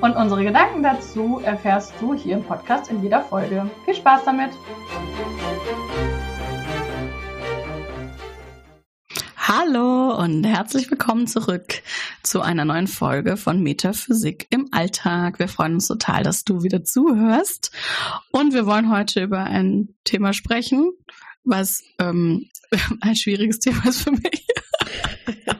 Und unsere Gedanken dazu erfährst du hier im Podcast in jeder Folge. Viel Spaß damit! Hallo und herzlich willkommen zurück zu einer neuen Folge von Metaphysik im Alltag. Wir freuen uns total, dass du wieder zuhörst. Und wir wollen heute über ein Thema sprechen, was ähm, ein schwieriges Thema ist für mich.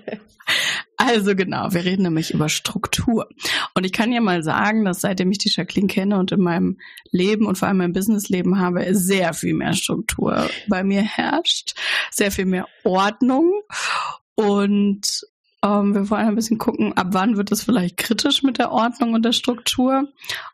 Also genau, wir reden nämlich über Struktur. Und ich kann ja mal sagen, dass seitdem ich die Jacqueline kenne und in meinem Leben und vor allem im Businessleben habe, sehr viel mehr Struktur bei mir herrscht, sehr viel mehr Ordnung. Und ähm, wir wollen ein bisschen gucken, ab wann wird es vielleicht kritisch mit der Ordnung und der Struktur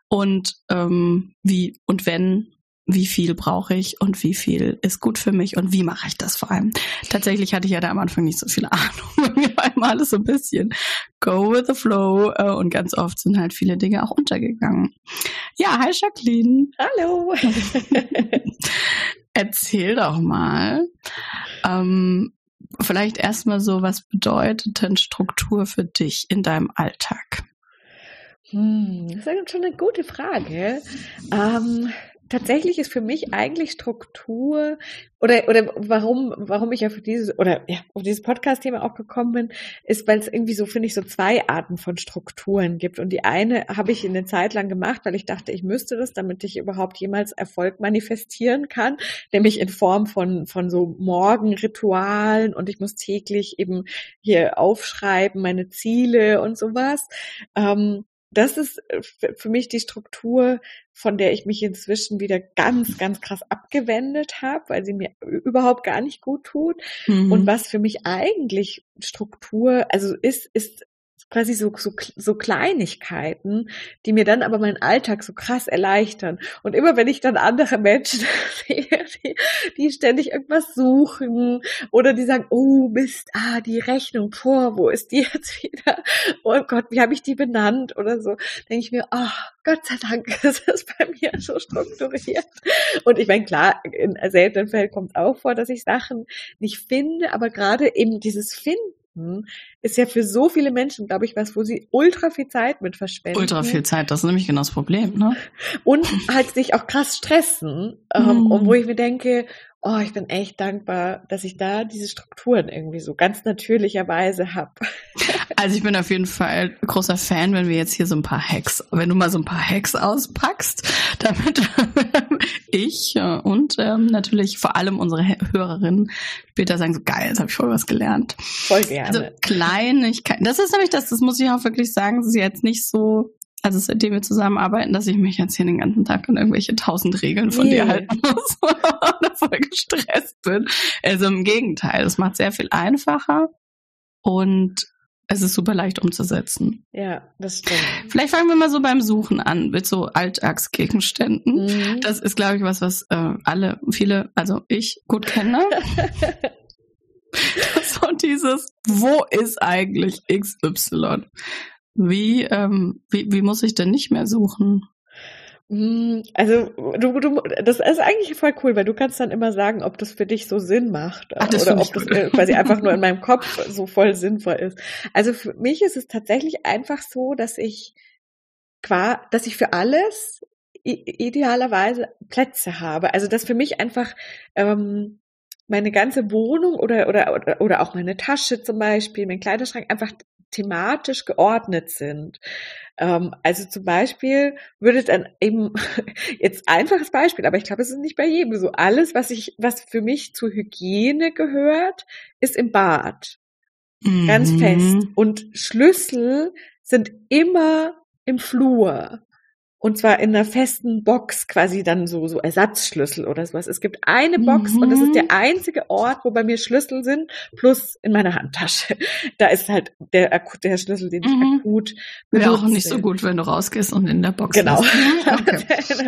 und ähm, wie und wenn wie viel brauche ich und wie viel ist gut für mich und wie mache ich das vor allem. Tatsächlich hatte ich ja da am Anfang nicht so viel Ahnung. Immer alles so ein bisschen go with the flow äh, und ganz oft sind halt viele Dinge auch untergegangen. Ja, hi Jacqueline. Hallo. Erzähl doch mal, ähm, vielleicht erstmal so, was bedeutet denn Struktur für dich in deinem Alltag? Hm, das ist schon eine gute Frage. Ähm, tatsächlich ist für mich eigentlich Struktur oder oder warum warum ich auf dieses oder ja auf dieses Podcast-Thema auch gekommen bin, ist, weil es irgendwie so finde ich so zwei Arten von Strukturen gibt und die eine habe ich eine Zeit lang gemacht, weil ich dachte, ich müsste das, damit ich überhaupt jemals Erfolg manifestieren kann, nämlich in Form von von so Morgenritualen und ich muss täglich eben hier aufschreiben meine Ziele und sowas. Ähm, das ist äh, für mich die Struktur, von der ich mich inzwischen wieder ganz, ganz krass abgewendet habe, weil sie mir überhaupt gar nicht gut tut. Mhm. Und was für mich eigentlich Struktur, also ist, ist quasi so, so, so Kleinigkeiten, die mir dann aber meinen Alltag so krass erleichtern. Und immer wenn ich dann andere Menschen sehe, die, die ständig irgendwas suchen oder die sagen, oh Mist, ah, die Rechnung, boah, wo ist die jetzt wieder? Oh Gott, wie habe ich die benannt oder so, denke ich mir, ach, oh, Gott sei Dank ist es bei mir so strukturiert. Und ich meine, klar, in seltenen Fällen kommt auch vor, dass ich Sachen nicht finde, aber gerade eben dieses Finden ist ja für so viele Menschen, glaube ich, was, wo sie ultra viel Zeit mit verschwenden. Ultra viel Zeit, das ist nämlich genau das Problem, ne? Und halt sich auch krass stressen, ähm, mm. und wo ich mir denke, oh, ich bin echt dankbar, dass ich da diese Strukturen irgendwie so ganz natürlicherweise habe. Also ich bin auf jeden Fall großer Fan, wenn wir jetzt hier so ein paar Hacks, wenn du mal so ein paar Hacks auspackst, damit ich äh, und ähm, natürlich vor allem unsere Hörerinnen später sagen so geil, jetzt habe ich voll was gelernt. Voll gerne. Also Kleinigkeiten. Das ist nämlich das, das muss ich auch wirklich sagen, das ist jetzt nicht so also seitdem wir zusammenarbeiten, dass ich mich jetzt hier den ganzen Tag an irgendwelche tausend Regeln von nee. dir halten muss oder voll gestresst bin. Also im Gegenteil, es macht sehr viel einfacher und es ist super leicht umzusetzen. Ja, das stimmt. Vielleicht fangen wir mal so beim Suchen an mit so Alltagsgegenständen. Mhm. Das ist, glaube ich, was, was äh, alle, viele, also ich gut kenne. so dieses, wo ist eigentlich XY? Wie, ähm, wie, wie muss ich denn nicht mehr suchen? Hm, also du, du, das ist eigentlich voll cool, weil du kannst dann immer sagen, ob das für dich so Sinn macht Ach, oder ob das gut. quasi einfach nur in meinem Kopf so voll sinnvoll ist. Also für mich ist es tatsächlich einfach so, dass ich qua, dass ich für alles idealerweise Plätze habe. Also dass für mich einfach ähm, meine ganze Wohnung oder, oder, oder, oder auch meine Tasche zum Beispiel, mein Kleiderschrank einfach thematisch geordnet sind. Ähm, also zum Beispiel würde dann eben jetzt einfaches Beispiel, aber ich glaube, es ist nicht bei jedem so. Alles, was ich, was für mich zur Hygiene gehört, ist im Bad. Mhm. Ganz fest. Und Schlüssel sind immer im Flur. Und zwar in einer festen Box, quasi dann so, so Ersatzschlüssel oder sowas. Es gibt eine Box mhm. und das ist der einzige Ort, wo bei mir Schlüssel sind, plus in meiner Handtasche. Da ist halt der, der Schlüssel, den ich mhm. akut benutze. Wäre auch nicht so gut, wenn du rausgehst und in der Box Genau. Okay.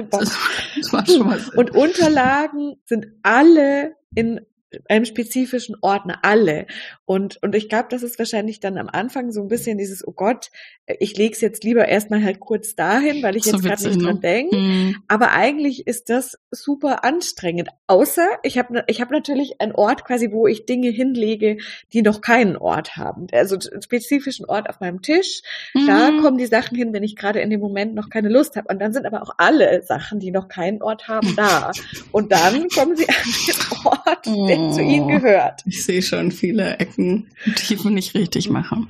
Das, das macht schon Sinn. Und Unterlagen sind alle in einem spezifischen Ordner, alle. Und, und ich glaube, das ist wahrscheinlich dann am Anfang so ein bisschen dieses, oh Gott, ich lege es jetzt lieber erstmal halt kurz dahin, weil ich so jetzt gerade nicht dran ne? denke. Mhm. Aber eigentlich ist das super anstrengend. Außer ich habe ich hab natürlich einen Ort quasi, wo ich Dinge hinlege, die noch keinen Ort haben. Also einen spezifischen Ort auf meinem Tisch. Mhm. Da kommen die Sachen hin, wenn ich gerade in dem Moment noch keine Lust habe. Und dann sind aber auch alle Sachen, die noch keinen Ort haben, da. Und dann kommen sie an den Ort, mhm oh, zu ihnen gehört. Ich sehe schon viele Ecken, die ich nicht richtig mache.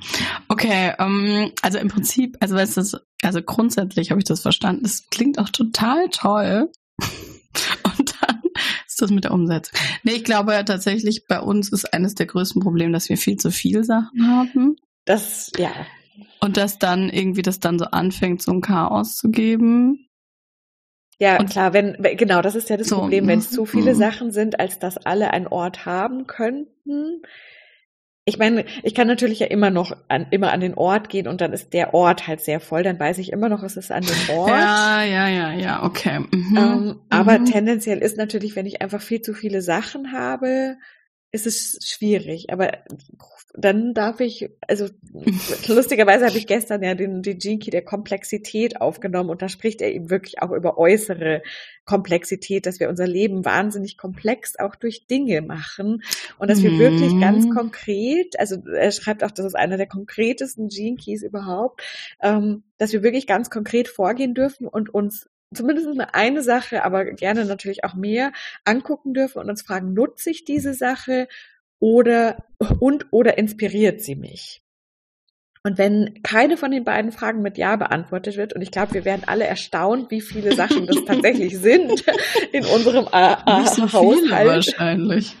Okay, ähm, also im Prinzip, also weißt du, also grundsätzlich habe ich das verstanden. Das klingt auch total toll. Und dann ist das mit der Umsetzung. Nee, ich glaube ja tatsächlich, bei uns ist eines der größten Probleme, dass wir viel zu viel Sachen haben. Das, ja. Und dass dann irgendwie das dann so anfängt, so ein Chaos zu geben. Ja, und klar, wenn, genau, das ist ja das so, Problem, wenn es zu viele mhm. Sachen sind, als dass alle einen Ort haben könnten. Ich meine, ich kann natürlich ja immer noch an, immer an den Ort gehen und dann ist der Ort halt sehr voll, dann weiß ich immer noch, es ist an dem Ort. Ja, ja, ja, ja, okay. Mhm. Ähm, aber mhm. tendenziell ist natürlich, wenn ich einfach viel zu viele Sachen habe, ist es schwierig. Aber dann darf ich, also lustigerweise habe ich gestern ja den, den Jinky der Komplexität aufgenommen und da spricht er eben wirklich auch über äußere Komplexität, dass wir unser Leben wahnsinnig komplex auch durch Dinge machen und dass wir mhm. wirklich ganz konkret, also er schreibt auch, das ist einer der konkretesten Gene Keys überhaupt, ähm, dass wir wirklich ganz konkret vorgehen dürfen und uns zumindest eine Sache, aber gerne natürlich auch mehr angucken dürfen und uns fragen, nutze ich diese Sache oder und oder inspiriert sie mich? Und wenn keine von den beiden Fragen mit Ja beantwortet wird, und ich glaube, wir werden alle erstaunt, wie viele Sachen das tatsächlich sind in unserem äh, so Haushalt. wahrscheinlich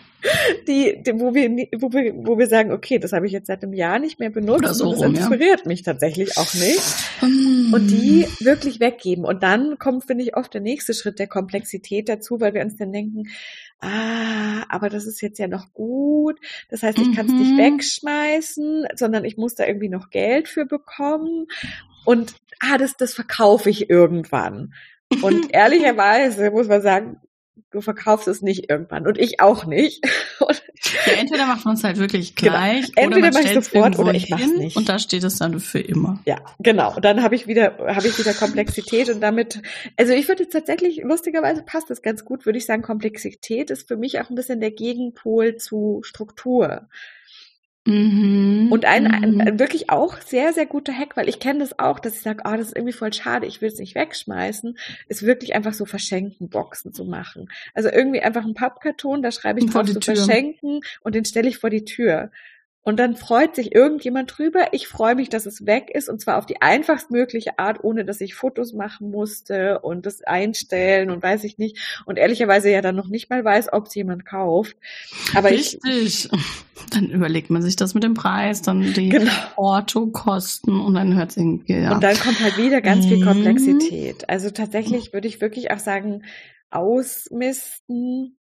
die, die, wo wir, wo wir, wo wir sagen, okay, das habe ich jetzt seit einem Jahr nicht mehr benutzt so und das rum, inspiriert ja. mich tatsächlich auch nicht. Mm. Und die wirklich weggeben. Und dann kommt, finde ich, oft der nächste Schritt der Komplexität dazu, weil wir uns dann denken, ah, aber das ist jetzt ja noch gut. Das heißt, ich kann es nicht mhm. wegschmeißen, sondern ich muss da irgendwie noch Geld für bekommen. Und ah, das, das verkaufe ich irgendwann. Und ehrlicherweise muss man sagen, du verkaufst es nicht irgendwann und ich auch nicht. ja, entweder macht man es halt wirklich genau. gleich genau. entweder mache ich sofort oder ich mache es nicht. Und da steht es dann für immer. Ja, genau. Und dann habe ich wieder habe ich wieder Komplexität und damit also ich würde tatsächlich lustigerweise passt das ganz gut, würde ich sagen, Komplexität ist für mich auch ein bisschen der Gegenpol zu Struktur. Mhm. Und ein, ein, mhm. wirklich auch sehr, sehr guter Hack, weil ich kenne das auch, dass ich sage, oh, das ist irgendwie voll schade, ich will es nicht wegschmeißen, ist wirklich einfach so verschenken Boxen zu machen. Also irgendwie einfach ein Pappkarton, da schreibe ich drauf zu verschenken und den stelle ich vor die Tür. Und dann freut sich irgendjemand drüber. Ich freue mich, dass es weg ist und zwar auf die einfachstmögliche Art, ohne dass ich Fotos machen musste und das einstellen und weiß ich nicht. Und ehrlicherweise ja dann noch nicht mal weiß, ob es jemand kauft. Aber Richtig. Ich, dann überlegt man sich das mit dem Preis, dann die genau. Orto-Kosten und dann hört es irgendwie. Ja. Und dann kommt halt wieder ganz viel mhm. Komplexität. Also tatsächlich würde ich wirklich auch sagen, ausmisten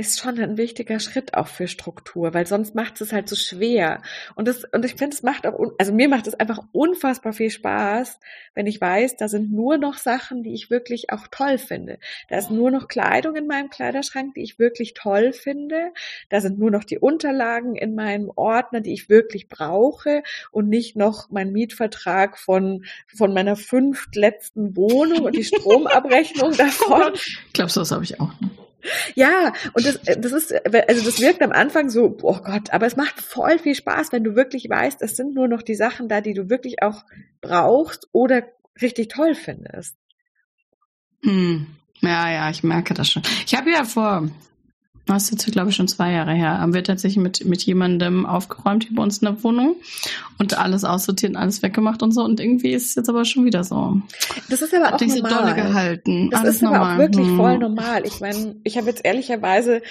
ist schon ein wichtiger Schritt auch für Struktur, weil sonst macht es halt so schwer. Und das, und ich finde, es macht auch, also mir macht es einfach unfassbar viel Spaß, wenn ich weiß, da sind nur noch Sachen, die ich wirklich auch toll finde. Da ist nur noch Kleidung in meinem Kleiderschrank, die ich wirklich toll finde. Da sind nur noch die Unterlagen in meinem Ordner, die ich wirklich brauche und nicht noch mein Mietvertrag von, von meiner fünftletzten Wohnung und die Stromabrechnung davon. Glaubst du, das habe ich auch noch? Ja, und das, äh, das ist, äh, also das wirkt am Anfang so, oh Gott, aber es macht voll viel Spaß, wenn du wirklich weißt, es sind nur noch die Sachen da, die du wirklich auch brauchst oder richtig toll findest. Hm. Ja, ja, ich merke das schon. Ich habe ja vor das ist jetzt, glaube ich, schon zwei Jahre her. Haben wir tatsächlich mit, mit jemandem aufgeräumt hier bei uns in der Wohnung und alles aussortiert und alles weggemacht und so. Und irgendwie ist es jetzt aber schon wieder so. Das ist aber Hat auch normal. So dolle gehalten. Das alles ist aber normal. auch wirklich hm. voll normal. Ich meine, ich habe jetzt ehrlicherweise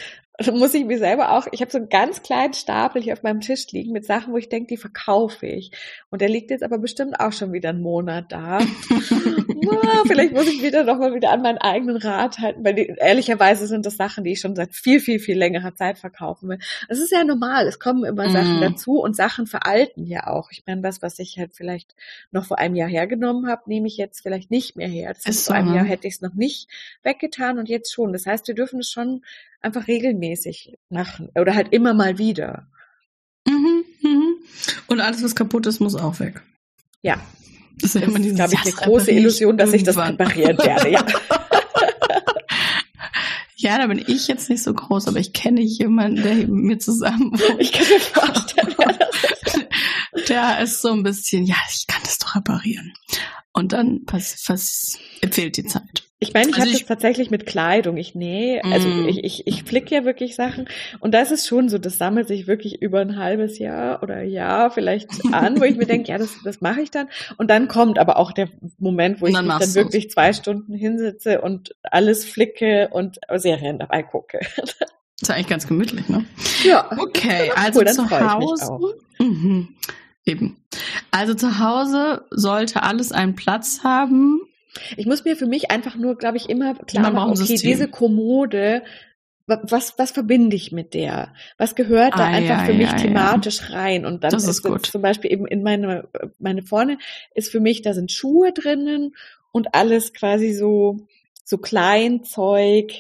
muss ich mir selber auch, ich habe so einen ganz kleinen Stapel hier auf meinem Tisch liegen mit Sachen, wo ich denke, die verkaufe ich. Und der liegt jetzt aber bestimmt auch schon wieder einen Monat da. ja, vielleicht muss ich wieder nochmal wieder an meinen eigenen Rat halten, weil die, ehrlicherweise sind das Sachen, die ich schon seit viel, viel, viel längerer Zeit verkaufen will. Es ist ja normal, es kommen immer Sachen Mhm. dazu und Sachen veralten ja auch. Ich meine, das, was ich halt vielleicht noch vor einem Jahr hergenommen habe, nehme ich jetzt vielleicht nicht mehr her. Das heißt, Ist vor so, einem ne? Jahr hätte ich es noch nicht weggetan und jetzt schon. Das heißt, wir dürfen es schon einfach regelmäßig machen oder halt immer mal wieder. Mhm, mhm. Und alles, was kaputt ist, muss auch weg. Ja, Das ist ja immer dieses, glaube ich, eine große Illusion, dass ich das irgendwann. reparieren werde. Ja. Ja, da bin ich jetzt nicht so groß, aber ich kenne jemanden, der mit mir zusammen wohnt. Ich kann mir vorstellen. Der ist so ein bisschen, ja, ich kann das doch reparieren. Und dann pass, pass, fehlt die Zeit. Ich meine, ich Also habe das tatsächlich mit Kleidung. Ich nähe, also Mm. ich, ich, ich flick ja wirklich Sachen. Und das ist schon so, das sammelt sich wirklich über ein halbes Jahr oder Jahr vielleicht an, wo ich mir denke, ja, das, das mache ich dann. Und dann kommt aber auch der Moment, wo ich dann mich dann machst du's. wirklich zwei Stunden hinsitze und alles flicke und Serien dabei gucke. Ist ja eigentlich ganz gemütlich, ne? Ja. Okay, also Cool, zu Hause. Mhm. Eben. Also zu Hause sollte alles einen Platz haben. Ich muss mir für mich einfach nur, glaube ich, immer klar machen, okay, System. diese Kommode, wa- was, was verbinde ich mit der? Was gehört da Ah, einfach ja, für mich ja, ja. thematisch rein? Und dann Das ist, ist zum Beispiel eben in meine, meine vorne ist für mich, da sind Schuhe drinnen und alles quasi so, so Kleinzeug,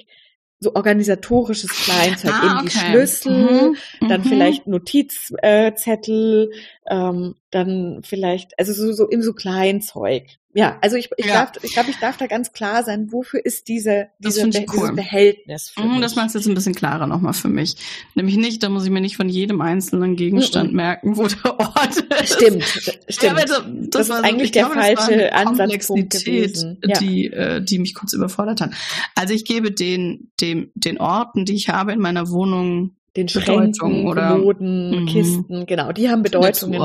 so organisatorisches Kleinzeug, Ah, eben die okay. Schlüssel, Mhm, dann mhm. vielleicht Notizzettel, äh, ähm, dann vielleicht, also so, so im so Kleinzeug. Ja, also ich, ich Ja. darf, ich glaube, ich darf da ganz klar sein, wofür ist diese, diese Be- dieses cool. Behältnis für Mhm. Das macht es jetzt ein bisschen klarer nochmal für mich. Nämlich nicht, da muss ich mir nicht von jedem einzelnen Gegenstand Mhm. merken, wo der Ort ist. Stimmt, stimmt. Ja, aber das, Das ist war eigentlich ich der glaube, falsche Ansatzpunkt gewesen. Ja. Die, äh, die mich kurz überfordert hat. Also ich gebe den, dem, den Orten, die ich habe in meiner Wohnung, Den Schränken, oder- Kommoden, Mhm. Kisten, genau, die haben Bedeutungen.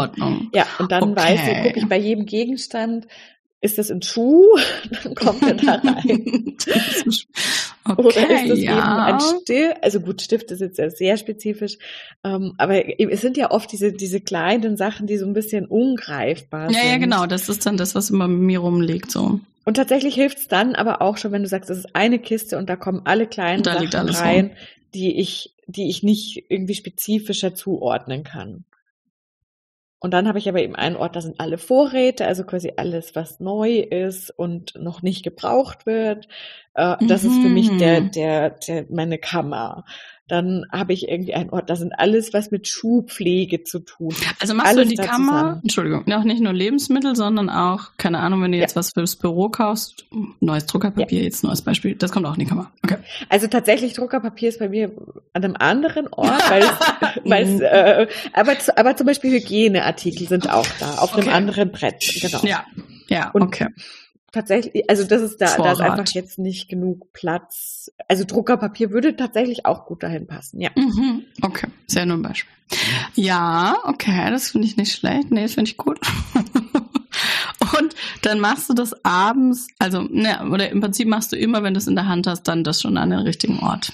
Ja, und dann Okay. weiß ich, gucke ich bei jedem Gegenstand, ist das ein Schuh? Dann kommt er da rein. Okay, Oder ist das ja. eben ein Stift? Also gut, Stift ist jetzt sehr, sehr spezifisch. Ähm, aber es sind ja oft diese, diese kleinen Sachen, die so ein bisschen ungreifbar ja, sind. ja, genau. Das ist dann das, was immer mit mir rumliegt. So. Und tatsächlich hilft es dann aber auch schon, wenn du sagst, das ist eine Kiste und da kommen alle kleinen Sachen rein, die ich, die ich nicht irgendwie spezifischer zuordnen kann. Und dann habe ich aber eben einen Ort, da sind alle Vorräte, also quasi alles, was neu ist und noch nicht gebraucht wird. Äh, das ist für mich der, Mhm. der, der, meine Kammer. Dann habe ich irgendwie einen Ort, da sind alles, was mit Schuhpflege zu tun hat. Also machst Alles du in die Kammer, zusammen. Entschuldigung, noch nicht nur Lebensmittel, sondern auch, keine Ahnung, wenn du Ja. jetzt was fürs Büro kaufst, neues Druckerpapier, jetzt neues Beispiel, das kommt auch in die Kammer. Okay. Also tatsächlich Druckerpapier ist bei mir an einem anderen Ort, weil es, weil Mhm. es äh, aber, aber zum Beispiel Hygieneartikel sind auch da, auf einem Okay. anderen Brett. Genau. Ja, ja, Und okay. Tatsächlich, also das ist da, da ist Vorrat. einfach jetzt nicht genug Platz. Also Druckerpapier würde tatsächlich auch gut dahin passen, ja. Mhm. Okay, sehr nur ein Beispiel. Ja, okay, das finde ich nicht schlecht. Nee, das finde ich gut. Und dann machst du das abends, also, ne, oder im Prinzip machst du immer, wenn du es in der Hand hast, dann das schon an den richtigen Ort.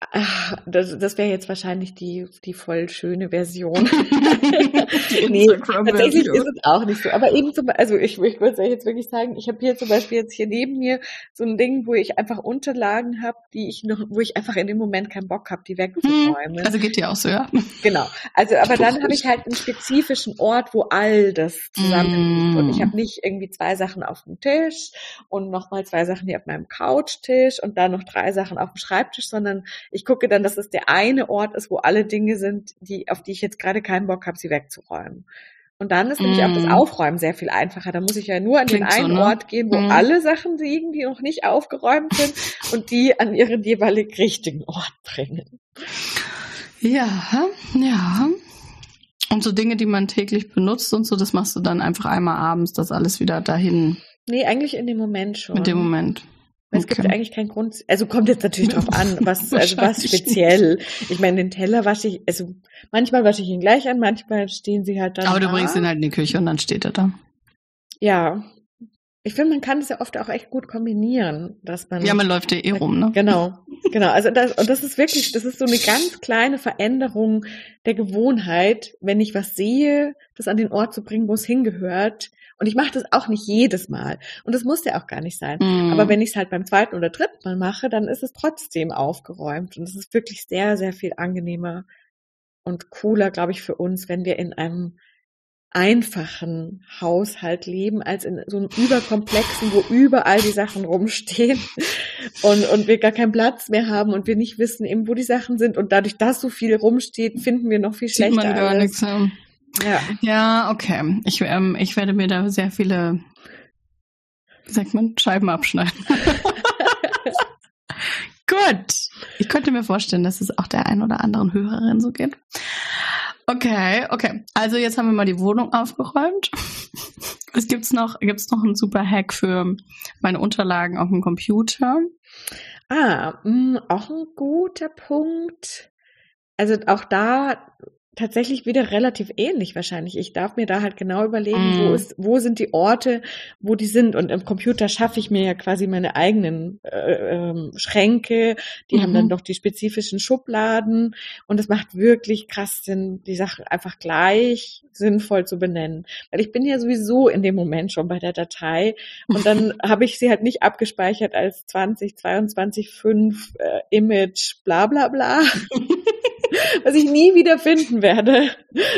Ah, Das, das wäre jetzt wahrscheinlich die, die voll schöne Version. Die nee, tatsächlich ist es auch nicht so. Aber eben zum also ich, ich würde es jetzt wirklich sagen, ich habe hier zum Beispiel jetzt hier neben mir so ein Ding, wo ich einfach Unterlagen habe, die ich noch, wo ich einfach in dem Moment keinen Bock habe, die wegzuräumen. Also geht dir auch so, ja? Genau. Also, aber dann habe ich halt einen spezifischen Ort, wo all das zusammenliegt. Und ich Mm. habe nicht irgendwie zwei Sachen auf dem Tisch und nochmal zwei Sachen hier auf meinem Couchtisch und dann noch drei Sachen auf dem Schreibtisch, sondern ich gucke dann, dass es der eine Ort ist, wo alle Dinge sind, die, auf die ich jetzt gerade keinen Bock habe, sie wegzuräumen. Und dann ist nämlich auch das Mm. Aufräumen sehr viel einfacher. Da muss ich ja nur an Klingt den so, einen ne? Ort gehen, wo Mm. alle Sachen liegen, die noch nicht aufgeräumt sind und die an ihren jeweilig richtigen Ort bringen. Ja, ja. Und so Dinge, die man täglich benutzt und so, das machst du dann einfach einmal abends, das alles wieder dahin Nee, eigentlich in dem Moment schon. mit dem Moment. Es gibt eigentlich keinen Grund, also kommt jetzt natürlich drauf an, was, also was speziell. Ich meine, den Teller wasche ich, also manchmal wasche ich ihn gleich an, manchmal stehen sie halt dann Aber du da. bringst ihn halt in die Küche und dann steht er da. Ja, ich finde, man kann es ja oft auch echt gut kombinieren, dass man. Ja, man läuft ja eh rum, ne? Genau, genau. Also das, und das ist wirklich, das ist so eine ganz kleine Veränderung der Gewohnheit, wenn ich was sehe, das an den Ort zu bringen, wo es hingehört. Und ich mache das auch nicht jedes Mal. Und das muss ja auch gar nicht sein. Mm. Aber wenn ich es halt beim zweiten oder dritten Mal mache, dann ist es trotzdem aufgeräumt. Und es ist wirklich sehr, sehr viel angenehmer und cooler, glaube ich, für uns, wenn wir in einem einfachen Haushalt leben, als in so einem überkomplexen, wo überall die Sachen rumstehen und, und wir gar keinen Platz mehr haben und wir nicht wissen eben, wo die Sachen sind und dadurch, dass so viel rumsteht, finden wir noch viel Sieht schlechter man gar alles. nichts. Ja. Ja. Ja, okay. Ich, ähm, ich werde mir da sehr viele, wie sagt man, Scheiben abschneiden. Gut. Ich könnte mir vorstellen, dass es auch der ein oder anderen Hörerin so geht. Okay, okay. Also jetzt haben wir mal die Wohnung aufgeräumt. Es gibt's noch, gibt's noch einen super Hack für meine Unterlagen auf dem Computer. Ah, mh, auch ein guter Punkt. Also auch da tatsächlich wieder relativ ähnlich wahrscheinlich. Ich darf mir da halt genau überlegen, Mm. wo ist, wo sind die Orte, wo die sind. Und im Computer schaffe ich mir ja quasi meine eigenen äh, ähm, Schränke. Die haben Mhm. dann doch die spezifischen Schubladen. Und es macht wirklich krass Sinn, die Sachen einfach gleich sinnvoll zu benennen. Weil ich bin ja sowieso in dem Moment schon bei der Datei. Und dann habe ich sie halt nicht abgespeichert als 2022 5 äh, Image bla bla bla. was ich nie wieder finden werde,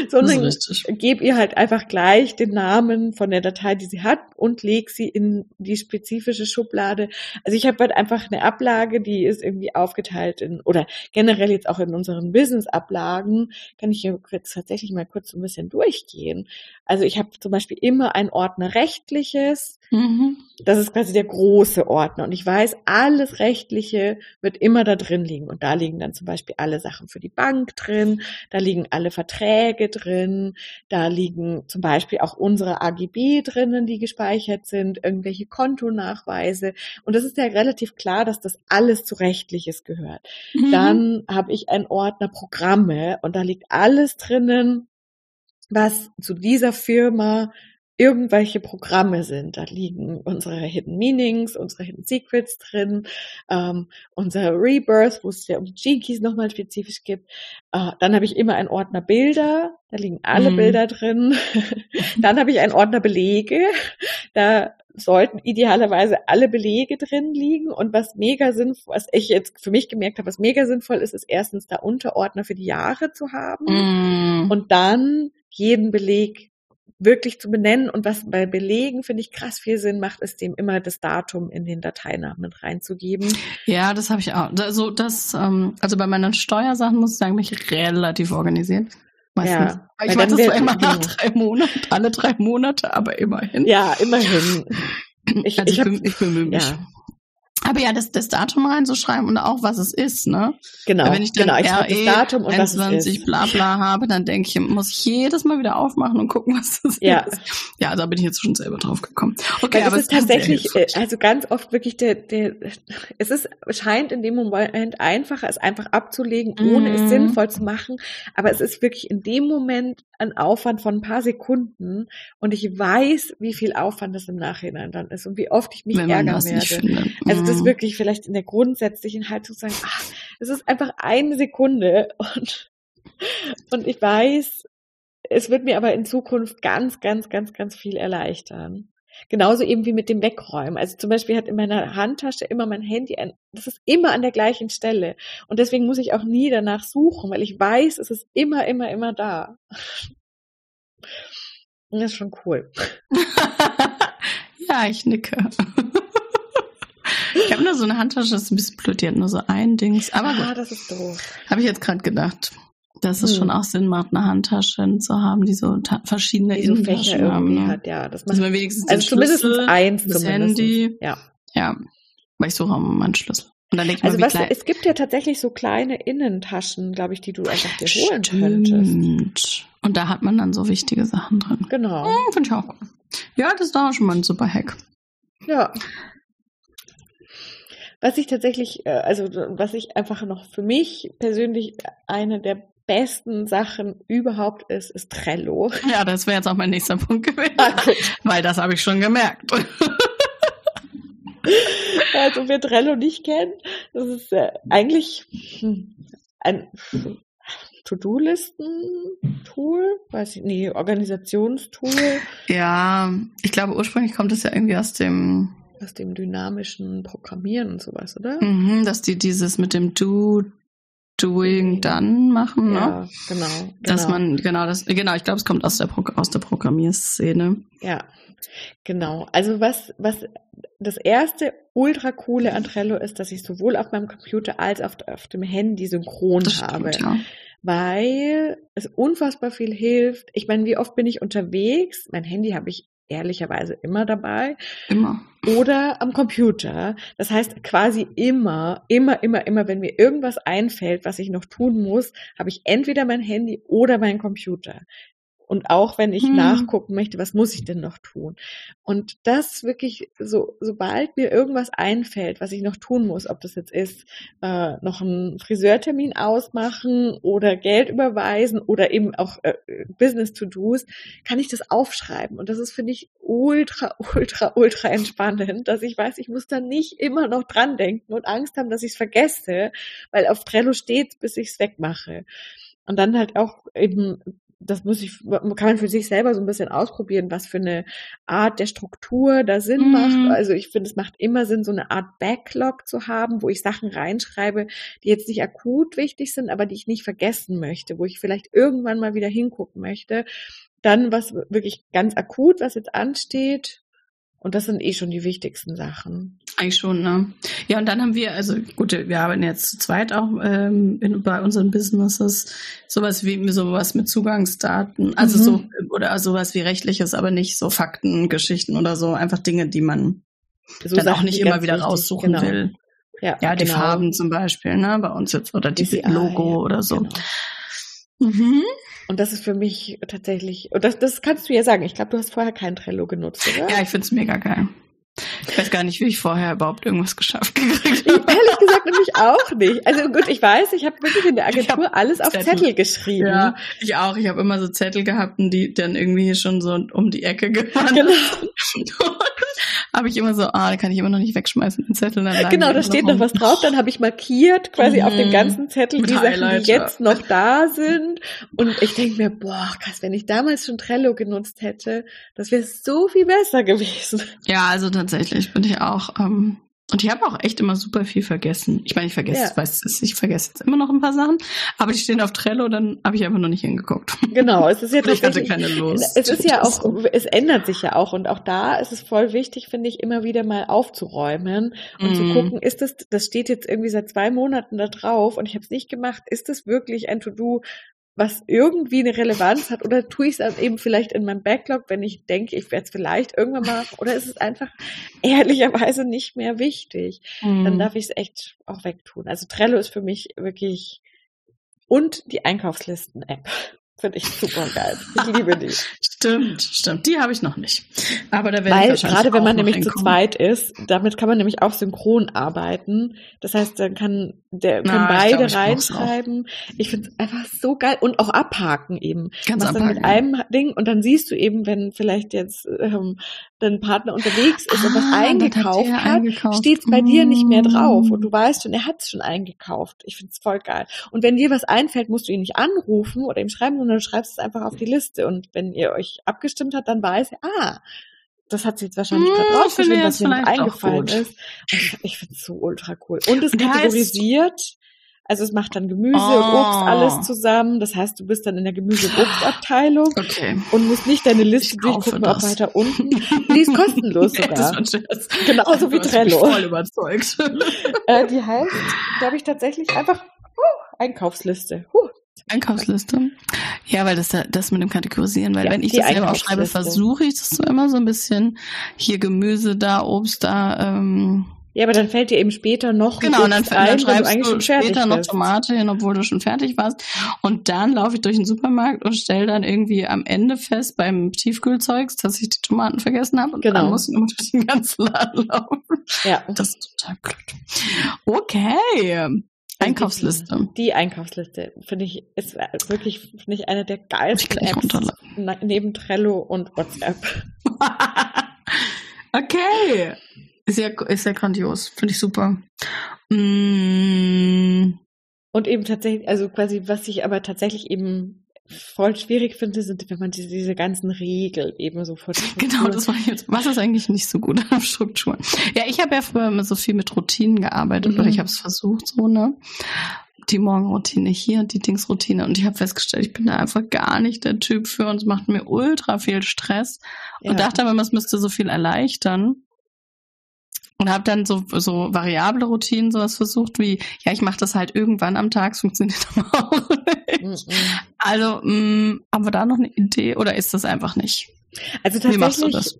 sondern gebe ihr halt einfach gleich den Namen von der Datei, die sie hat und leg sie in die spezifische Schublade. Also ich habe halt einfach eine Ablage, die ist irgendwie aufgeteilt in, oder generell jetzt auch in unseren Business-Ablagen, kann ich hier jetzt tatsächlich mal kurz so ein bisschen durchgehen. Also ich habe zum Beispiel immer einen Ordner Rechtliches, Mhm. das ist quasi der große Ordner. Und ich weiß, alles Rechtliche wird immer da drin liegen. Und da liegen dann zum Beispiel alle Sachen für die Bank drin, da liegen alle Verträge drin, da liegen zum Beispiel auch unsere AGB drinnen, die gespeichert sind, irgendwelche Kontonachweise. Und das ist ja relativ klar, dass das alles zu Rechtliches gehört. Mhm. Dann habe ich einen Ordner Programme und da liegt alles drinnen, was zu dieser Firma irgendwelche Programme sind. Da liegen unsere Hidden Meanings, unsere Hidden Secrets drin, ähm, unser Rebirth, wo es ja um die Keys nochmal spezifisch gibt. Äh, dann habe ich immer einen Ordner Bilder, da liegen alle Mhm. Bilder drin. dann habe ich einen Ordner Belege, da sollten idealerweise alle Belege drin liegen. Und was mega sinnvoll, was ich jetzt für mich gemerkt habe, was mega sinnvoll ist, ist erstens da Unterordner für die Jahre zu haben Mhm. und dann jeden Beleg wirklich zu benennen. Und was bei Belegen, finde ich, krass viel Sinn macht, ist dem immer das Datum in den Dateinamen mit reinzugeben. Ja, das habe ich auch. Also das, ähm, also bei meinen Steuersachen muss ich sagen, bin ich relativ organisiert. Meistens. Ja, ich mache das zwar immer nach drei Monaten, alle drei Monate, aber immerhin. Ja, immerhin. Ich, also ich, ich, hab, ich bemühe mich. ja, Aber ja, das, das Datum reinzuschreiben und auch was es ist, ne? genau. Weil wenn ich dann genau, ich schreibe das RE Datum und was es 21 ist. bla bla habe, dann denke ich, muss ich jedes Mal wieder aufmachen und gucken, was das Ja. ist. Ja, da bin ich jetzt schon selber drauf gekommen. Okay, Weil aber es ist tatsächlich, äh, also ganz oft wirklich der, der, es ist, scheint in dem Moment einfacher, es einfach abzulegen, ohne Mhm. es sinnvoll zu machen. Aber es ist wirklich in dem Moment ein Aufwand von ein paar Sekunden und ich weiß, wie viel Aufwand das im Nachhinein dann ist und wie oft ich mich ärgern werde. Also das Mhm. wirklich vielleicht in der grundsätzlichen Haltung zu sagen, ach, es ist einfach eine Sekunde und, und ich weiß, es wird mir aber in Zukunft ganz, ganz, ganz, ganz viel erleichtern. Genauso eben wie mit dem Wegräumen. Also zum Beispiel hat in meiner Handtasche immer mein Handy, ein, das ist immer an der gleichen Stelle. Und deswegen muss ich auch nie danach suchen, weil ich weiß, es ist immer, immer, immer da. Und das ist schon cool. ja, ich nicke. ich habe nur so eine Handtasche, das ist ein bisschen blöd, die hat nur so ein Dings. Aber ah, gut, das ist doof. habe ich jetzt gerade gedacht, dass es Hm. schon auch Sinn macht, eine Handtasche zu haben, die so verschiedene Die so Fächer Innentaschen haben. irgendwie Ne? hat, ja. Das macht man wenigstens Also zumindest Schlüssel, eins das zumindest. Handy. Ja. Ja, weil ich suche auch immer meinen Schlüssel. Und dann denke ich Also mal, was, klein. es gibt ja tatsächlich so kleine Innentaschen, glaube ich, die du einfach dir holen könntest. Und da hat man dann so wichtige Sachen drin. Genau. Hm, Finde ich auch. Ja, das ist doch auch schon mal ein super Hack. Ja. Was ich tatsächlich, äh, also was ich einfach noch für mich persönlich eine der besten Sachen überhaupt ist, ist Trello. Ja, das wäre jetzt auch mein nächster Punkt gewesen. Gut. Weil das habe ich schon gemerkt. Also wer Trello nicht kennt, das ist äh, eigentlich hm, ein To-Do-Listen-Tool, weiß ich, nee, Organisationstool. Ja, ich glaube ursprünglich kommt es ja irgendwie aus dem aus dem dynamischen Programmieren und sowas, oder? Mhm, dass die dieses mit dem Do, Doing, Done machen, ne? Ja, genau, genau. Dass man, genau, das, genau, ich glaube, es kommt aus der, Pro aus der Programmierszene. Ja, genau. Also was, was das erste ultra coole an Trello ist, dass ich sowohl auf meinem Computer als auch auf dem Handy synchron Das habe. stimmt, ja. Weil es unfassbar viel hilft. Ich meine, wie oft bin ich unterwegs? Mein Handy habe ich ehrlicherweise immer dabei Immer. oder am Computer. Das heißt quasi immer, immer, immer, immer, wenn mir irgendwas einfällt, was ich noch tun muss, habe ich entweder mein Handy oder mein Computer. Und auch wenn ich Hm. nachgucken möchte, was muss ich denn noch tun? Und das wirklich, so, sobald mir irgendwas einfällt, was ich noch tun muss, ob das jetzt ist, äh, noch einen Friseurtermin ausmachen oder Geld überweisen oder eben auch äh, Business-to-Dos, kann ich das aufschreiben. Und das ist, finde ich, ultra, ultra, ultra entspannend, dass ich weiß, ich muss da nicht immer noch dran denken und Angst haben, dass ich es vergesse, weil auf Trello steht bis ich es wegmache. Und dann halt auch eben, das muss ich, kann man für sich selber so ein bisschen ausprobieren, was für eine Art der Struktur da Sinn Mhm. macht. Also ich finde, es macht immer Sinn, so eine Art Backlog zu haben, wo ich Sachen reinschreibe, die jetzt nicht akut wichtig sind, aber die ich nicht vergessen möchte, wo ich vielleicht irgendwann mal wieder hingucken möchte. Dann was wirklich ganz akut, was jetzt ansteht. Und das sind eh schon die wichtigsten Sachen. Eigentlich schon, ne? Ja, und dann haben wir, also gut, wir arbeiten jetzt zu zweit auch ähm, in, bei unseren Businesses, sowas wie sowas mit Zugangsdaten, also Mhm. so, oder sowas wie rechtliches, aber nicht so Faktengeschichten oder so, einfach Dinge, die man So dann auch nicht immer wieder wichtig- raussuchen genau. will. Ja, Ja, die genau. Farben zum Beispiel, ne, bei uns jetzt, oder die DCI, Logo ja, oder so. Genau. Mhm. Und das ist für mich tatsächlich, und das, das kannst du ja sagen. Ich glaube, du hast vorher kein Trello genutzt, oder? Ja, ich find's mega geil. Ich weiß gar nicht, wie ich vorher überhaupt irgendwas geschafft gekriegt Ich, habe. ehrlich gesagt nämlich auch nicht. Also gut, ich weiß, ich habe wirklich in der Agentur alles auf Zettel. Zettel, geschrieben. Ja, ich auch. Ich habe immer so Zettel gehabt, und die dann irgendwie hier schon so um die Ecke gefahren. Genau. Habe ich immer so, ah, da kann ich immer noch nicht wegschmeißen, den Zettel. Dann Genau, da steht noch rum. was drauf. Dann habe ich markiert quasi auf dem Mhm. ganzen Zettel Mit die Sachen, die jetzt noch da sind. Und ich denke mir, boah, krass, wenn ich damals schon Trello genutzt hätte, das wäre so viel besser gewesen. Ja, also tatsächlich bin ich auch. Ähm, und ich habe auch echt immer super viel vergessen. Ich meine, ich vergesse, Ja. weiß es, ich vergesse jetzt immer noch ein paar Sachen, aber die stehen auf Trello, dann habe ich einfach noch nicht hingeguckt. Genau, es ist ja ich hatte keine Lust. Es ist ja auch, es ändert sich ja auch und auch da ist es voll wichtig, finde ich, immer wieder mal aufzuräumen und zu Mhm. gucken, ist das, das steht jetzt irgendwie seit zwei Monaten da drauf und ich habe es nicht gemacht, ist das wirklich ein To-Do, was irgendwie eine Relevanz hat oder tue ich es dann eben vielleicht in meinem Backlog, wenn ich denke, ich werde es vielleicht irgendwann mal machen oder ist es einfach ehrlicherweise nicht mehr wichtig, dann Mhm. darf ich es echt auch wegtun. Also Trello ist für mich wirklich und die Einkaufslisten-App finde ich super geil. Ich liebe die. Stimmt, stimmt. Die habe ich noch nicht. Aber da werde ich Weil wahrscheinlich gerade wenn man nämlich zu zweit ist, damit kann man nämlich auch synchron arbeiten. Das heißt, dann kann der können Na, ich beide glaub, ich reinschreiben. Ich finde es einfach so geil und auch abhaken eben. Ganz Machst dann mit abhaken. einem Ding und dann siehst du eben, wenn vielleicht jetzt ähm, dein Partner unterwegs ist und was Ah, das habt eingekauft hat, eingekauft. steht's bei dir nicht mehr drauf Mm. und du weißt schon, er hat's schon eingekauft. Ich find's voll geil. Und wenn dir was einfällt, musst du ihn nicht anrufen oder ihm schreiben, sondern du schreibst es einfach auf die Liste. Und wenn ihr euch abgestimmt habt, dann weiß er, ah, das hat sie jetzt wahrscheinlich Mm, gerade finde rausgeschrieben, was mir eingefallen ist. Und ich, ich find's so ultra cool. Und es Und kategorisiert. Also es macht dann Gemüse und Oh. Obst alles zusammen. Das heißt, du bist dann in der Gemüse-Obst-Abteilung Okay. und musst nicht deine Liste Ich durchgucken, auch das. weiter unten. Die ist kostenlos das sogar. ein Scherz. Genauso wie hast mich Trello. voll überzeugt. Äh, die heißt, glaube ich, tatsächlich einfach uh, Einkaufsliste. Huh. Einkaufsliste. Ja, weil das da- das mit dem Kategorisieren, weil Ja, wenn ich das selber aufschreibe, versuche ich das so immer so ein bisschen hier Gemüse da, Obst da, ähm, Ja, aber dann fällt dir eben später noch ein genau, und dann, Obst dann ein, du schreibst eigentlich du schon fertig später noch. Tomate hin, obwohl du schon fertig warst. Und dann laufe ich durch den Supermarkt und stelle dann irgendwie am Ende fest beim Tiefkühlzeugs, dass ich die Tomaten vergessen habe und Genau. dann muss ich immer durch den ganzen Laden laufen. Ja. Das ist total blöd. Okay. Einkaufsliste. Die Einkaufsliste, finde ich, ist wirklich, finde ich, eine der geilsten Apps neben Trello und WhatsApp. okay. Ist ja, ist ja grandios. Finde ich super. Mm. Und eben tatsächlich, also quasi, was ich aber tatsächlich eben voll schwierig finde, sind, wenn man diese, diese ganzen Regeln eben so vor Genau, das war jetzt, was ist eigentlich nicht so gut an Strukturen? Ja, ich habe ja früher immer so viel mit Routinen gearbeitet mhm. oder ich habe es versucht so, ne? Die Morgenroutine hier und die Dingsroutine und ich habe festgestellt, ich bin da einfach gar nicht der Typ für und es macht mir ultra viel Stress und ja. dachte aber, es müsste so viel erleichtern. Und habe dann so, so variable Routinen sowas versucht, wie, ja, ich mache das halt irgendwann am Tag, es funktioniert aber auch nicht. Mm -mm. Also, mh, mm, haben wir da noch eine Idee oder ist das einfach nicht? Also tatsächlich, wie machst du das?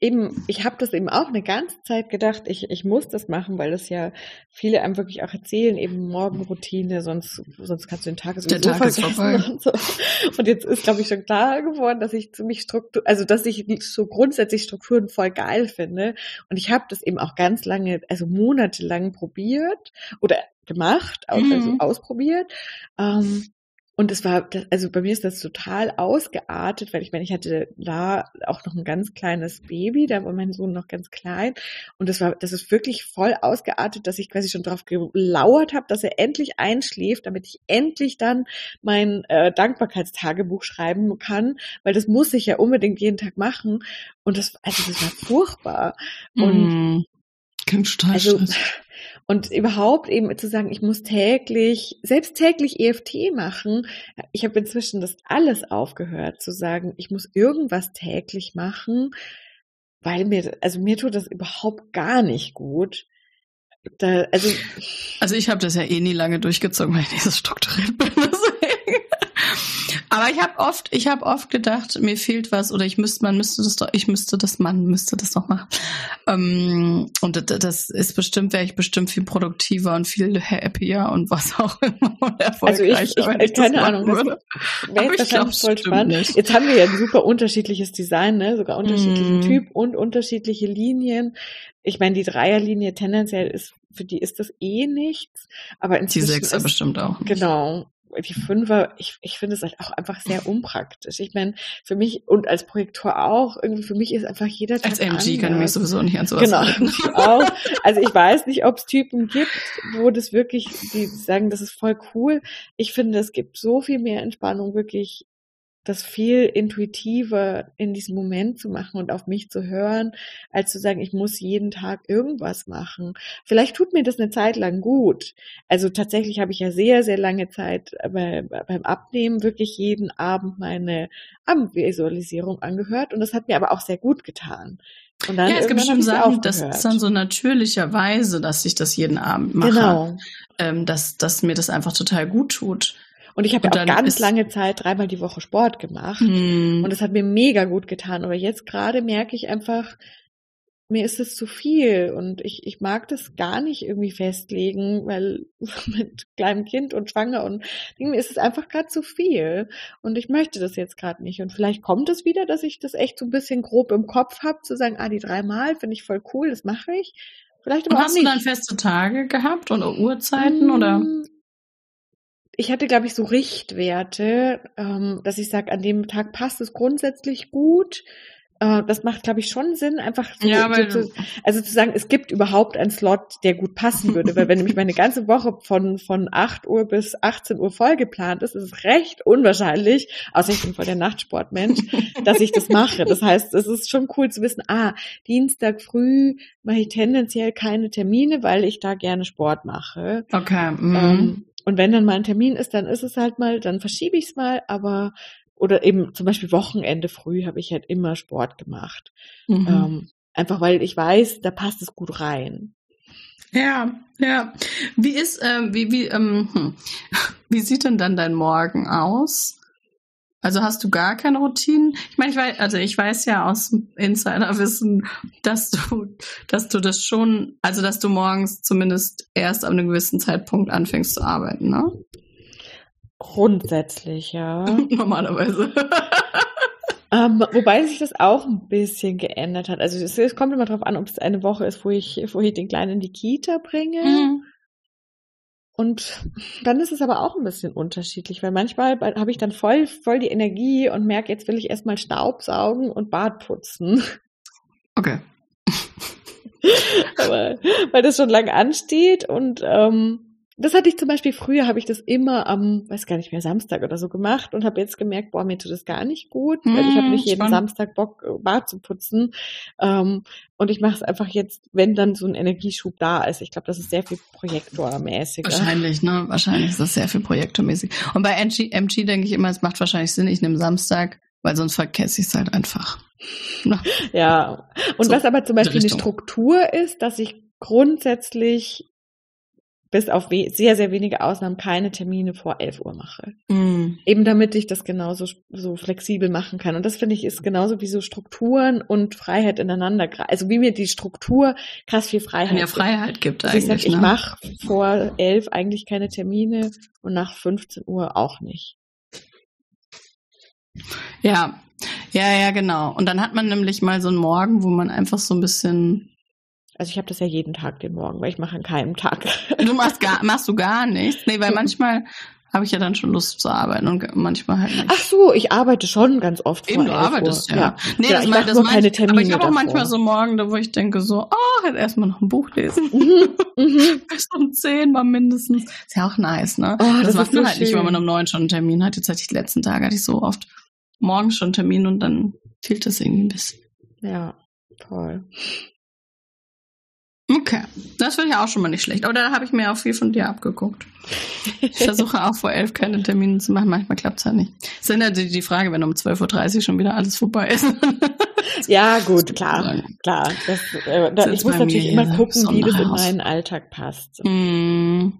Eben, ich habe das eben auch eine ganze Zeit gedacht, ich, ich muss das machen, weil das ja viele einem wirklich auch erzählen, eben Morgenroutine, sonst, sonst kannst du den Tag Der Tag ist vorbei. Und, so. und jetzt ist, glaube ich, schon klar geworden, dass ich ziemlich Struktur, also dass ich so grundsätzlich Strukturen voll geil finde. Und ich habe das eben auch ganz lange, also monatelang probiert oder gemacht, also mhm. ausprobiert. Ähm, und es war, also bei mir ist das total ausgeartet, weil ich meine, ich hatte da auch noch ein ganz kleines Baby, da war mein Sohn noch ganz klein. Und das war, das ist wirklich voll ausgeartet, dass ich quasi schon darauf gelauert habe, dass er endlich einschläft, damit ich endlich dann mein äh, Dankbarkeitstagebuch schreiben kann, weil das muss ich ja unbedingt jeden Tag machen. Und das, also das war furchtbar. Und mm. Kind also, und überhaupt eben zu sagen, ich muss täglich, selbst täglich EFT machen. Ich habe inzwischen das alles aufgehört zu sagen, ich muss irgendwas täglich machen, weil mir, also mir tut das überhaupt gar nicht gut. Da, also, also ich habe das ja eh nie lange durchgezogen, weil ich nicht so strukturiert bin. Aber ich habe oft, ich habe oft gedacht, mir fehlt was oder ich müsste, man müsste das doch, ich müsste das, man müsste das doch machen. Ähm, und das ist bestimmt, wäre ich bestimmt viel produktiver und viel happier und was auch immer und erfolgreicher. Also ich, ich, ich keine Ahnung, würde. wäre jetzt wahrscheinlich voll spannend. Nicht. Jetzt haben wir ja ein super unterschiedliches Design, ne? sogar unterschiedlichen mm. Typ und unterschiedliche Linien. Ich meine, die Dreierlinie tendenziell ist für die ist das eh nichts, aber inzwischen die Sechser ist, bestimmt auch. Nicht. Genau, die Fünfer, ich, ich finde es halt auch einfach sehr unpraktisch. Ich meine, für mich und als Projektor auch, irgendwie für mich ist einfach jeder Tag Als MG anders. kann ich mich sowieso nicht an sowas Genau, auch. Also ich weiß nicht, ob es Typen gibt, wo das wirklich, die sagen, das ist voll cool. Ich finde, es gibt so viel mehr Entspannung wirklich das viel intuitiver in diesem Moment zu machen und auf mich zu hören, als zu sagen, ich muss jeden Tag irgendwas machen. Vielleicht tut mir das eine Zeit lang gut. Also tatsächlich habe ich ja sehr, sehr lange Zeit bei, beim Abnehmen wirklich jeden Abend meine Abendvisualisierung angehört und das hat mir aber auch sehr gut getan. Und dann ja, es gibt bestimmt Sachen, das ist dann so natürlicherweise, dass ich das jeden Abend mache. Genau. Ähm, dass, dass mir das einfach total gut tut. Und ich habe ja auch ganz lange Zeit dreimal die Woche Sport gemacht. Mm. Und das hat mir mega gut getan. Aber jetzt gerade merke ich einfach, mir ist es zu viel und ich, ich mag das gar nicht irgendwie festlegen, weil mit kleinem Kind und schwanger und mir ist es einfach gerade zu viel und ich möchte das jetzt gerade nicht und vielleicht kommt es wieder, dass ich das echt so ein bisschen grob im Kopf habe, zu sagen, ah, die dreimal finde ich voll cool, das mache ich. Vielleicht aber und hast nicht. du dann feste Tage gehabt oder Uhrzeiten mm, oder? Ich hatte, glaube ich, so Richtwerte, ähm, dass ich sage, an dem Tag passt es grundsätzlich gut. Äh, das macht, glaube ich, schon Sinn, einfach so, ja, so zu, also zu sagen, es gibt überhaupt einen Slot, der gut passen würde. weil wenn nämlich meine ganze Woche von, von 8 Uhr bis 18 Uhr voll geplant ist, ist es recht unwahrscheinlich, außer ich bin voll der Nachtsportmensch, dass ich das mache. Das heißt, es ist schon cool zu wissen, ah, Dienstag früh mache ich tendenziell keine Termine, weil ich da gerne Sport mache. Okay. Mm. Ähm, und wenn dann mal ein Termin ist, dann ist es halt mal, dann verschiebe ich es mal, aber oder eben zum Beispiel Wochenende früh habe ich halt immer Sport gemacht. Mhm. Ähm, einfach weil ich weiß, da passt es gut rein. Ja, ja. Wie ist, ähm, wie, wie, ähm, hm. wie sieht denn dann dein Morgen aus? Also hast du gar keine Routinen? Ich meine, ich weiß, also ich weiß ja aus Insiderwissen, dass du, dass du das schon, also dass du morgens zumindest erst ab einem gewissen Zeitpunkt anfängst zu arbeiten, ne? Grundsätzlich, ja. Normalerweise. ähm, wobei sich das auch ein bisschen geändert hat. Also es, es kommt immer darauf an, ob es eine Woche ist, wo ich, wo ich den Kleinen in die Kita bringe. Mhm. Und dann ist es aber auch ein bisschen unterschiedlich, weil manchmal habe ich dann voll, voll die Energie und merke, jetzt will ich erstmal Staubsaugen und Bad putzen. Okay. Aber, weil das schon lange ansteht und ähm, das hatte ich zum Beispiel früher, habe ich das immer am, weiß gar nicht mehr, Samstag oder so gemacht und habe jetzt gemerkt, boah, mir tut das gar nicht gut, weil ich habe Hm, nicht jeden spannend. Samstag Bock, äh, Bad zu putzen. Ähm, und ich mache es einfach jetzt, wenn dann so ein Energieschub da ist. Ich glaube, das ist sehr viel projektormäßiger. Wahrscheinlich, ne? Wahrscheinlich ist das sehr viel projektormäßig. Und bei MG, MG denke ich immer, es macht wahrscheinlich Sinn, ich nehme Samstag, weil sonst vergesse ich es halt einfach. Na, Ja. Und So, was aber zum Beispiel eine. Struktur ist, dass ich grundsätzlich bis auf sehr, sehr wenige Ausnahmen keine Termine vor 11 Uhr mache. mm, Eben damit ich das genauso so flexibel machen kann. Und das finde ich ist genauso wie so Strukturen und Freiheit ineinander. Also wie mir die Struktur krass viel Freiheit wenn ja gibt. Freiheit gibt Also ich eigentlich. ich ne? mache vor 11 eigentlich keine Termine und nach 15 Uhr auch nicht. Ja, ja, ja, genau. Und dann hat man nämlich mal so einen Morgen, wo man einfach so ein bisschen. Also ich habe das ja jeden Tag den Morgen, weil ich mache an keinem Tag. Du machst gar, machst du gar nichts. Nee, weil Mhm. manchmal habe ich ja dann schon Lust zu arbeiten und manchmal halt nicht. Ach so, ich arbeite schon ganz oft Eben, du 11 arbeitest Uhr. ja. Nee, Ja, das ich mache das nur keine. Termine Aber ich habe auch manchmal so Morgen, wo ich denke so, oh, halt erstmal noch ein Buch lesen. Mhm, mhm. Bis um 10 mal mindestens. Ist ja auch nice, ne? Oh, das, das macht man so halt nicht, wenn man um 9 schon einen Termin hat. Jetzt hatte ich die letzten Tage, hatte ich so oft morgens schon einen Termin und dann fehlt das irgendwie ein bisschen. Ja, toll. Okay, das finde ich auch schon mal nicht schlecht. Aber da habe ich mir auch viel von dir abgeguckt. Ich versuche auch vor elf keine Termine zu machen. Manchmal klappt es halt nicht. Es ist ja die, Frage, wenn um 12.30 Uhr schon wieder alles vorbei ist. Ja, gut, klar, klar. Das, äh, da, Das ich muss natürlich immer gucken, wie das in meinen Alltag passt. Mm.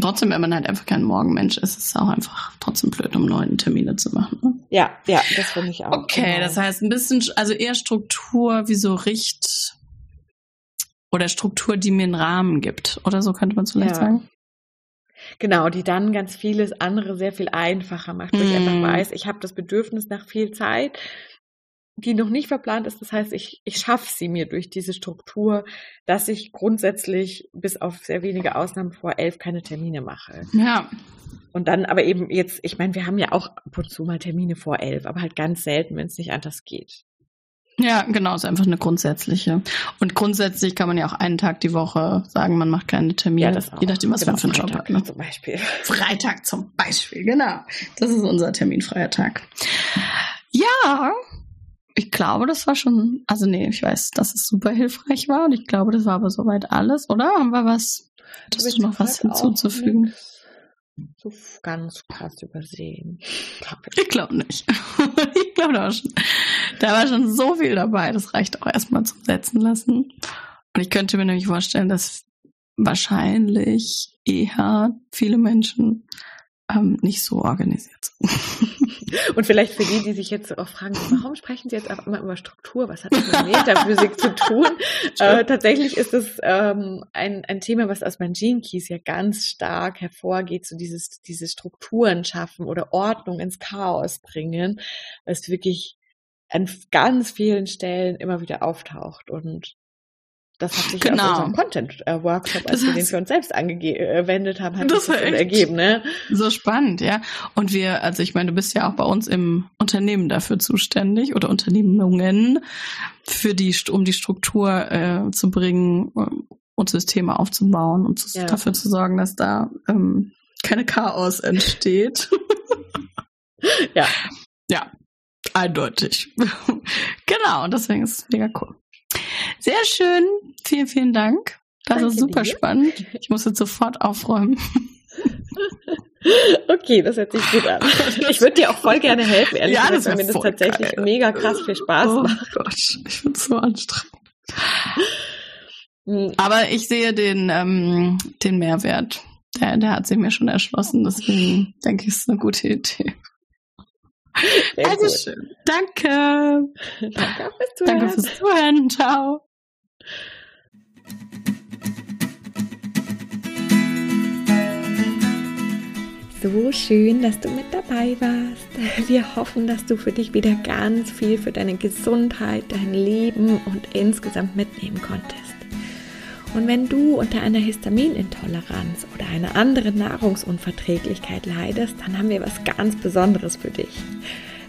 Trotzdem, wenn man halt einfach kein Morgenmensch ist, ist es auch einfach trotzdem blöd, um neuen Termine zu machen. Ne? Ja, ja, das finde ich auch. Okay, genau. das heißt ein bisschen, also eher Struktur wie so Richt oder Struktur, die mir einen Rahmen gibt. Oder so könnte man es vielleicht Ja. sagen. Genau, die dann ganz vieles andere sehr viel einfacher macht, ich Mm. einfach weiß, ich habe das Bedürfnis nach viel Zeit, die noch nicht verplant ist. Das heißt, ich, ich schaffe sie mir durch diese Struktur, dass ich grundsätzlich bis auf sehr wenige Ausnahmen vor elf keine Termine mache. Ja, Und dann aber eben jetzt, ich meine, wir haben ja auch ab und zu mal Termine vor elf, aber halt ganz selten, wenn es nicht anders geht. Ja, genau, ist einfach eine grundsätzliche. Und grundsätzlich kann man ja auch einen Tag die Woche sagen, man macht keine Termine. Je nachdem, was Genau, man für einen Job Freitag hat. Ne? Zum Beispiel. Freitag zum Beispiel, genau. Das ist unser terminfreier Tag. Ja, ich glaube, das war schon, also nee, ich weiß, dass es super hilfreich war und ich glaube, das war aber soweit alles, oder? Haben wir was, hattest du noch was hinzuzufügen? So ganz krass übersehen. Ich glaube nicht. ich glaube, da war schon, da war schon so viel dabei. Das reicht auch erstmal zum Setzen lassen. Und ich könnte mir nämlich vorstellen, dass wahrscheinlich eher viele Menschen ähm, nicht so organisiert. Und vielleicht für die, die sich jetzt auch fragen, warum sprechen Sie jetzt auf einmal über Struktur? Was hat das mit Metaphysik zu tun? Äh, tatsächlich ist es ähm, ein, ein Thema, was aus meinen Gene Keys ja ganz stark hervorgeht, so dieses, diese Strukturen schaffen oder Ordnung ins Chaos bringen, was wirklich an ganz vielen Stellen immer wieder auftaucht und das hat sich Genau. aus unserem Content-Workshop, als Das wir den für uns selbst angewendet haben, hat Das sich ergeben, ne? So spannend, ja. Und wir, also ich meine, du bist ja auch bei uns im Unternehmen dafür zuständig oder Unternehmungen für die, um die Struktur äh, zu bringen ähm, und Systeme aufzubauen und zu, Ja. dafür zu sorgen, dass da ähm, keine Chaos entsteht. Ja. Ja, eindeutig. genau, und deswegen ist es mega cool. Sehr schön. Vielen, vielen Dank. Das Danke ist super dir. spannend. Ich muss jetzt sofort aufräumen. Okay, das hört sich gut an. Ich würde dir auch voll gerne helfen, ehrlich Ja, gesagt, das weil mir das tatsächlich geil. mega krass viel Spaß oh macht. Gott, ich finde es so anstrengend. Hm, Aber ich sehe den, ähm, den Mehrwert. Der, der hat sich mir schon erschlossen, deswegen denke ich, es ist eine gute Idee. Sehr also gut. schön. Danke. Danke auch fürs Zuhören. Danke fürs Zuhören. Ciao. So schön, dass du mit dabei warst. Wir hoffen, dass du für dich wieder ganz viel für deine Gesundheit, dein Leben und insgesamt mitnehmen konntest. Und wenn du unter einer Histaminintoleranz oder einer anderen Nahrungsunverträglichkeit leidest, dann haben wir was ganz Besonderes für dich.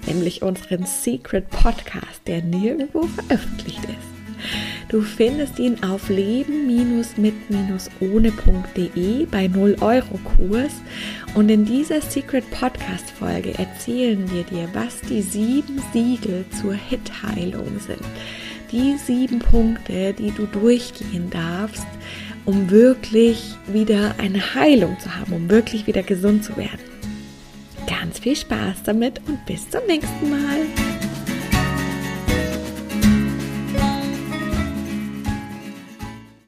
Nämlich unseren Secret Podcast, der nirgendwo veröffentlicht ist. Du findest ihn auf leben-mit-ohne.de bei 0 Euro Kurs und in dieser Secret Podcast Folge erzählen wir dir, was die sieben Siegel zur Hitheilung sind. Die sieben Punkte, die du durchgehen darfst, um wirklich wieder eine Heilung zu haben, um wirklich wieder gesund zu werden. Ganz viel Spaß damit und bis zum nächsten Mal.